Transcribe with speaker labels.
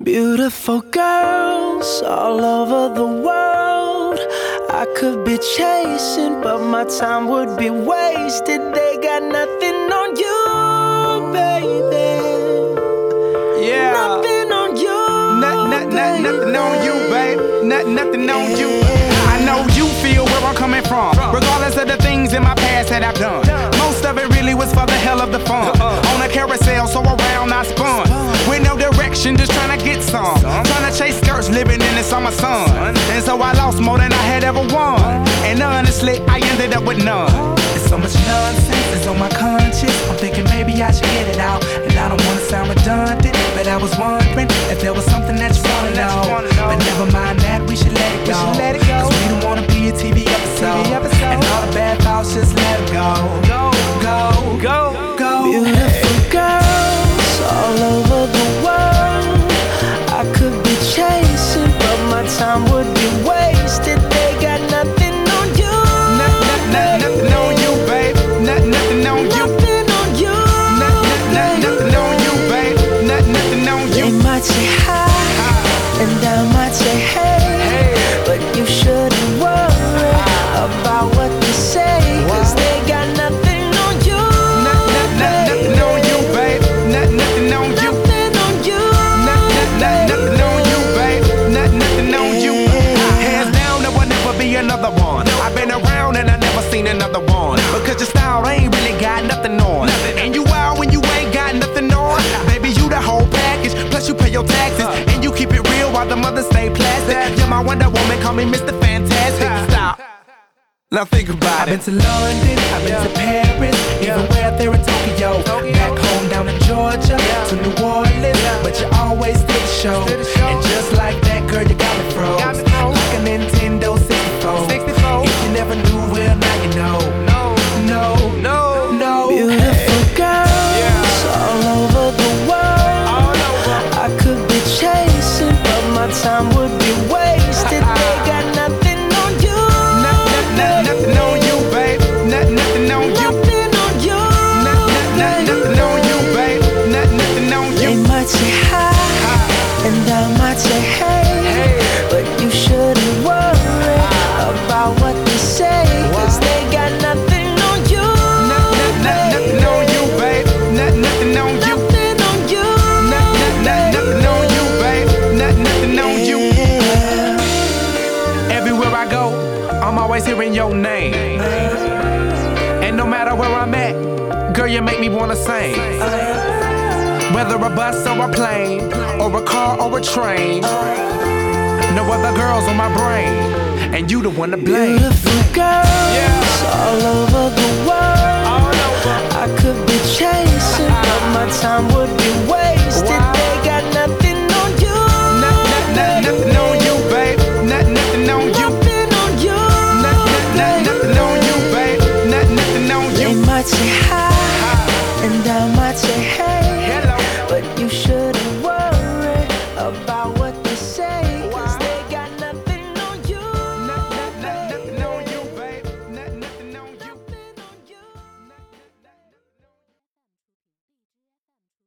Speaker 1: Beautiful girls all over the world. I could be chasing, but my time would be wasted. They got nothing on you, baby.
Speaker 2: Yeah.
Speaker 1: Nothing on you.
Speaker 2: Not, not, not, nothing on you,
Speaker 1: baby.
Speaker 2: babe. Not, nothing on you. I know you feel where I'm coming from. Regardless of the things in my past that I've done. Most of it really was for the hell of the fun. Uh-uh. On a carousel, so around I spun. With no direction, just trying to some. Trying to chase skirts, living in the summer sun. And so I lost more than I had ever won. And honestly, I ended up with none. There's so much nonsense that's on my conscience. I'm thinking maybe I should seen another one. Because your style ain't really got nothing on. And you wild when you ain't got nothing on. Baby, you the whole package. Plus you pay your taxes. And you keep it real while the mothers stay plastic. You're my Wonder Woman, call me Mr. Fantastic. Stop. Now think about it. I've been to London, I've been to Paris, even where there in Tokyo. Back home down in Georgia, to New Orleans, but you always did the show. And just like that, girl, you got me froze. Like a Nintendo 64.
Speaker 1: Nothing on you,
Speaker 2: babe. Not, nothing on
Speaker 1: They might say hi, and I might say hey, but you shouldn't worry about what they say, cause they got nothing on you.
Speaker 2: Not, not, not, nothing on you, babe. Not, nothing on you.
Speaker 1: Nothing on you.
Speaker 2: Not, not, not, nothing on you, babe. Not, nothing on you. Everywhere I go, I'm always hearing your name. And no matter where I'm at, girl, you make me wanna sing. Whether a bus or a plane, or a car or a train, no other girls on my brain, and you the one to blame.
Speaker 1: Beautiful girls all over shouldn't worry about